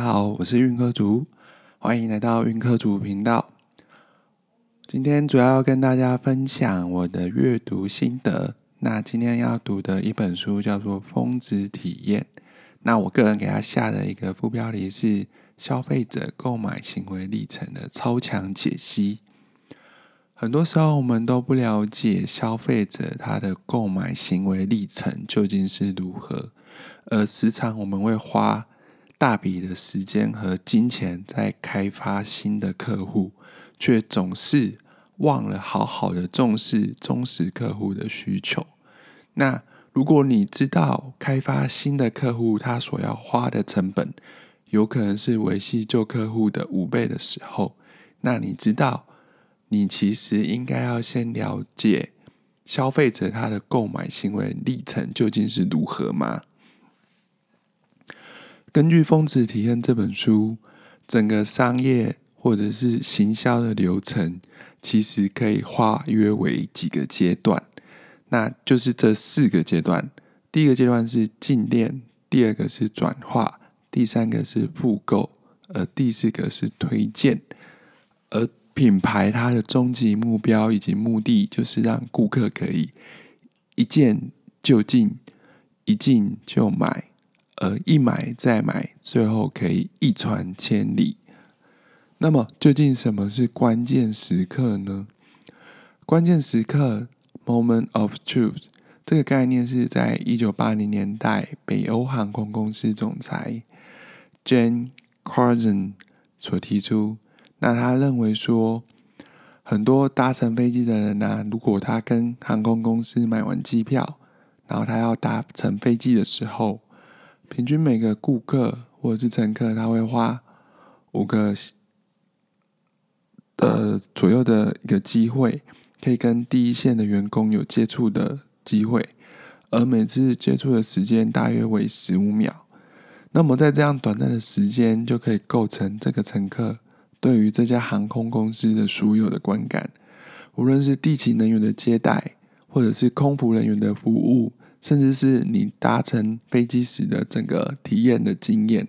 家好，我是运科族，欢迎来到运科族频道。今天主要要跟大家分享我的阅读心得。那今天要读的一本书叫做《峰值体验》。那我个人给他下的一个副标题是“消费者购买行为历程的超强解析”。很多时候，我们都不了解消费者他的购买行为历程究竟是如何，而时常我们会花大笔的时间和金钱在开发新的客户，却总是忘了好好的重视忠实客户的需求。那如果你知道开发新的客户他所要花的成本有可能是维系旧客户的五倍的时候，那你知道？你其实应该要先了解消费者他的购买行为历程究竟是如何吗？根据《峰值体验》这本书，整个商业或者是行销的流程，其实可以划约为几个阶段，那就是这四个阶段。第一个阶段是进店，第二个是转化，第三个是复购，而第四个是推荐，而品牌它的终极目标以及目的，就是让顾客可以一见就进，一进就买，而一买再买，最后可以一传千里。那么，究竟什么是关键时刻呢？关键时刻 （moment of truth） 这个概念是在一九八零年代北欧航空公司总裁 Jane Carson 所提出。那他认为说，很多搭乘飞机的人呢，如果他跟航空公司买完机票，然后他要搭乘飞机的时候，平均每个顾客或者是乘客，他会花五个的左右的一个机会，可以跟第一线的员工有接触的机会，而每次接触的时间大约为十五秒。那么在这样短暂的时间，就可以构成这个乘客。对于这家航空公司的所有的观感，无论是地勤人员的接待，或者是空服人员的服务，甚至是你搭乘飞机时的整个体验的经验，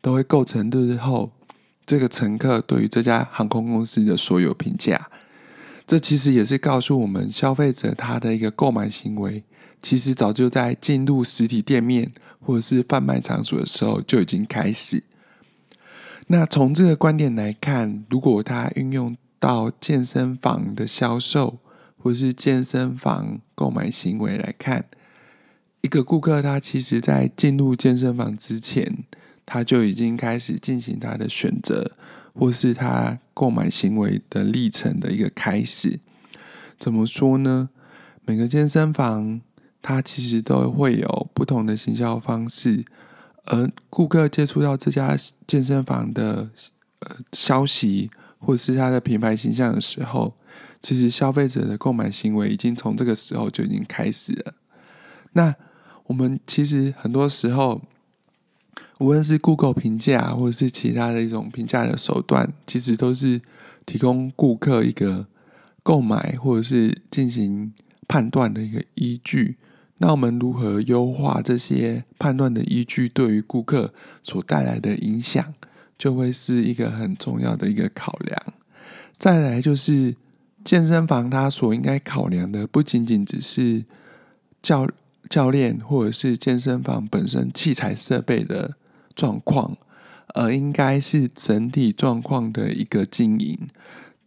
都会构成日后这个乘客对于这家航空公司的所有评价。这其实也是告诉我们，消费者他的一个购买行为，其实早就在进入实体店面或者是贩卖场所的时候就已经开始。那从这个观点来看，如果他运用到健身房的销售，或是健身房购买行为来看，一个顾客他其实在进入健身房之前，他就已经开始进行他的选择，或是他购买行为的历程的一个开始。怎么说呢？每个健身房它其实都会有不同的行销方式。而顾客接触到这家健身房的呃消息，或是它的品牌形象的时候，其实消费者的购买行为已经从这个时候就已经开始了。那我们其实很多时候，无论是 Google 评价，或者是其他的一种评价的手段，其实都是提供顾客一个购买或者是进行判断的一个依据。那我们如何优化这些判断的依据，对于顾客所带来的影响，就会是一个很重要的一个考量。再来就是健身房，它所应该考量的，不仅仅只是教教练或者是健身房本身器材设备的状况，而应该是整体状况的一个经营。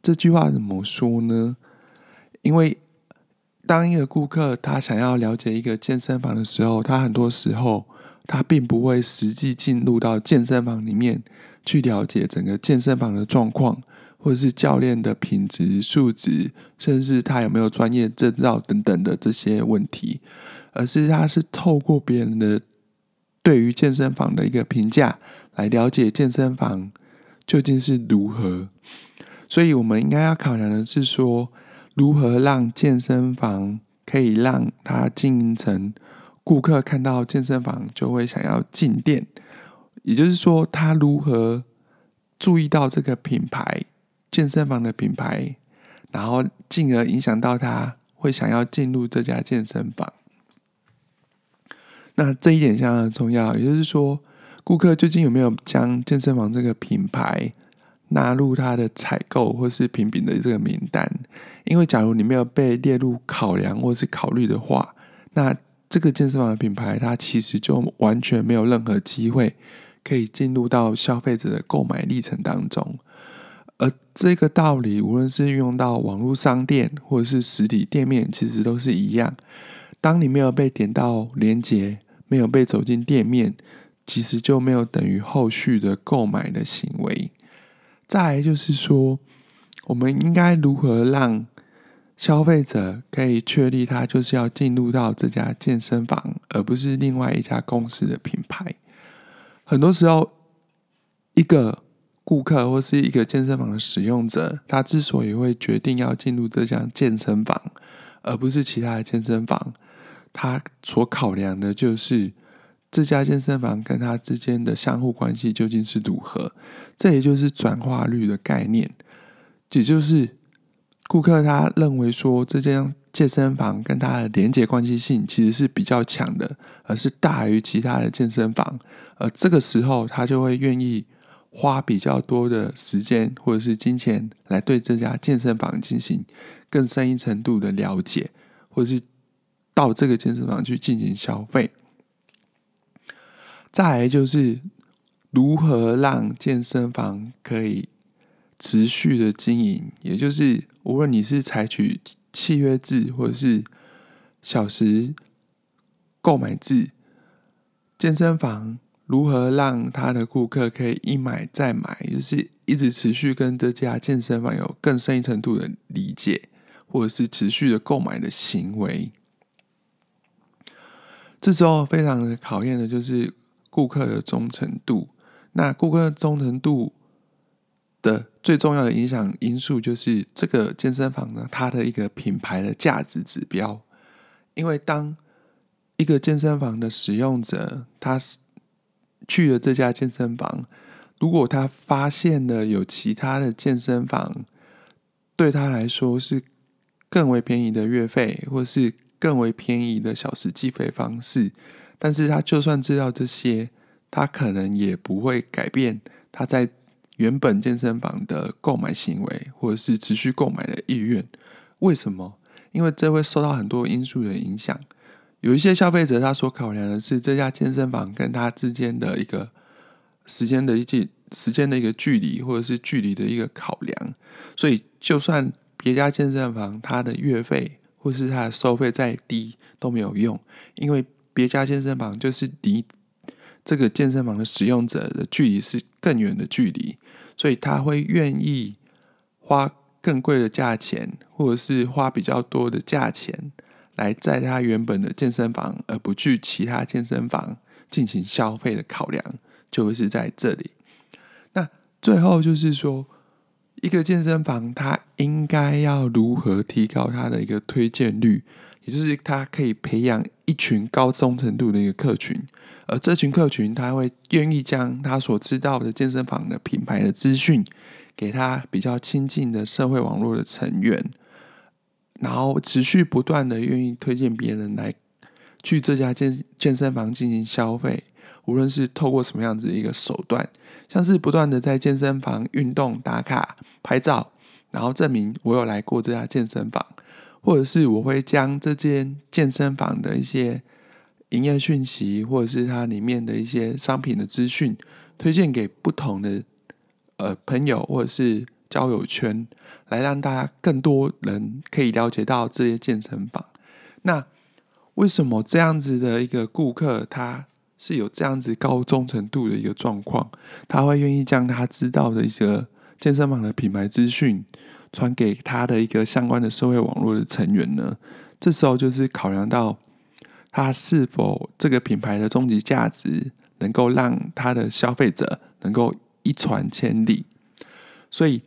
这句话怎么说呢？因为当一个顾客他想要了解一个健身房的时候，他很多时候他并不会实际进入到健身房里面去了解整个健身房的状况，或者是教练的品质素质，甚至他有没有专业证照等等的这些问题，而是他是透过别人的对于健身房的一个评价来了解健身房究竟是如何。所以，我们应该要考量的是说。如何让健身房可以让它经营成顾客看到健身房就会想要进店？也就是说，他如何注意到这个品牌健身房的品牌，然后进而影响到他会想要进入这家健身房？那这一点相当重要。也就是说，顾客究竟有没有将健身房这个品牌纳入他的采购或是评比的这个名单？因为假如你没有被列入考量或是考虑的话，那这个健身房的品牌它其实就完全没有任何机会可以进入到消费者的购买历程当中。而这个道理，无论是运用到网络商店或者是实体店面，其实都是一样。当你没有被点到链接，没有被走进店面，其实就没有等于后续的购买的行为。再来就是说，我们应该如何让消费者可以确立他就是要进入到这家健身房，而不是另外一家公司的品牌？很多时候，一个顾客或是一个健身房的使用者，他之所以会决定要进入这家健身房，而不是其他的健身房，他所考量的就是这家健身房跟他之间的相互关系究竟是如何。这也就是转化率的概念，也就是顾客他认为说这间健身房跟他的连接关系性其实是比较强的，而是大于其他的健身房，而这个时候他就会愿意。花比较多的时间或者是金钱来对这家健身房进行更深一程度的了解，或者是到这个健身房去进行消费。再来就是如何让健身房可以持续的经营，也就是无论你是采取契约制或者是小时购买制，健身房。如何让他的顾客可以一买再买，就是一直持续跟这家健身房有更深一程度的理解，或者是持续的购买的行为？这时候非常考验的就是顾客的忠诚度。那顾客忠诚度的最重要的影响因素，就是这个健身房呢，它的一个品牌的价值指标。因为当一个健身房的使用者，他是去了这家健身房，如果他发现了有其他的健身房对他来说是更为便宜的月费，或是更为便宜的小时计费方式，但是他就算知道这些，他可能也不会改变他在原本健身房的购买行为，或者是持续购买的意愿。为什么？因为这会受到很多因素的影响。有一些消费者，他所考量的是这家健身房跟他之间的一个时间的一距时间的一个距离，或者是距离的一个考量。所以，就算别家健身房它的月费或是它的收费再低都没有用，因为别家健身房就是离这个健身房的使用者的距离是更远的距离，所以他会愿意花更贵的价钱，或者是花比较多的价钱。来在他原本的健身房，而不去其他健身房进行消费的考量，就会是在这里。那最后就是说，一个健身房它应该要如何提高它的一个推荐率，也就是它可以培养一群高忠诚度的一个客群，而这群客群他会愿意将他所知道的健身房的品牌的资讯，给他比较亲近的社会网络的成员。然后持续不断的愿意推荐别人来去这家健健身房进行消费，无论是透过什么样子一个手段，像是不断的在健身房运动打卡拍照，然后证明我有来过这家健身房，或者是我会将这间健身房的一些营业讯息，或者是它里面的一些商品的资讯，推荐给不同的呃朋友，或者是。交友圈来让大家更多人可以了解到这些健身房。那为什么这样子的一个顾客，他是有这样子高忠诚度的一个状况？他会愿意将他知道的一个健身房的品牌资讯传给他的一个相关的社会网络的成员呢？这时候就是考量到他是否这个品牌的终极价值能够让他的消费者能够一传千里，所以。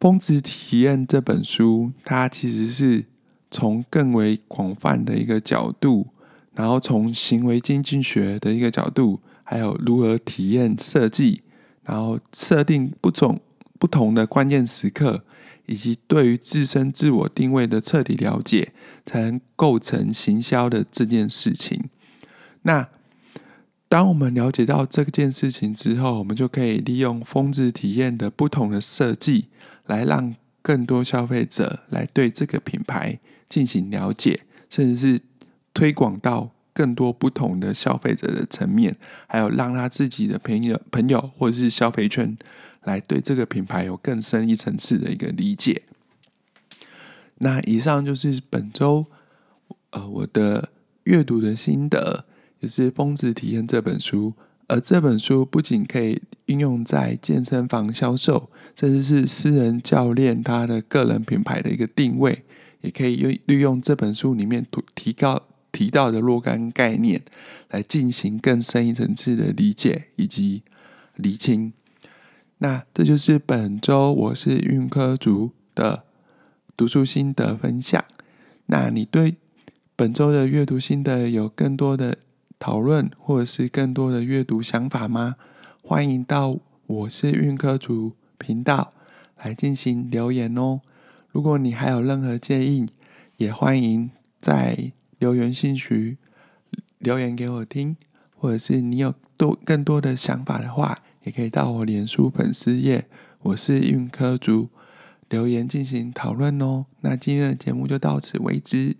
《峰值体验》这本书，它其实是从更为广泛的一个角度，然后从行为经济学的一个角度，还有如何体验设计，然后设定不同不同的关键时刻，以及对于自身自我定位的彻底了解，才能构成行销的这件事情。那当我们了解到这件事情之后，我们就可以利用峰值体验的不同的设计，来让更多消费者来对这个品牌进行了解，甚至是推广到更多不同的消费者的层面，还有让他自己的朋友、朋友或者是消费圈来对这个品牌有更深一层次的一个理解。那以上就是本周呃我的阅读的心得。也是《峰值体验》这本书，而这本书不仅可以应用在健身房销售，甚至是私人教练他的个人品牌的一个定位，也可以用利用这本书里面提高提到的若干概念，来进行更深一层次的理解以及厘清。那这就是本周我是运科族的读书心得分享。那你对本周的阅读心得有更多的？讨论或者是更多的阅读想法吗？欢迎到我是运科主频道来进行留言哦。如果你还有任何建议，也欢迎在留言信徐留言给我听，或者是你有多更多的想法的话，也可以到我脸书粉丝页我是运科主留言进行讨论哦。那今天的节目就到此为止。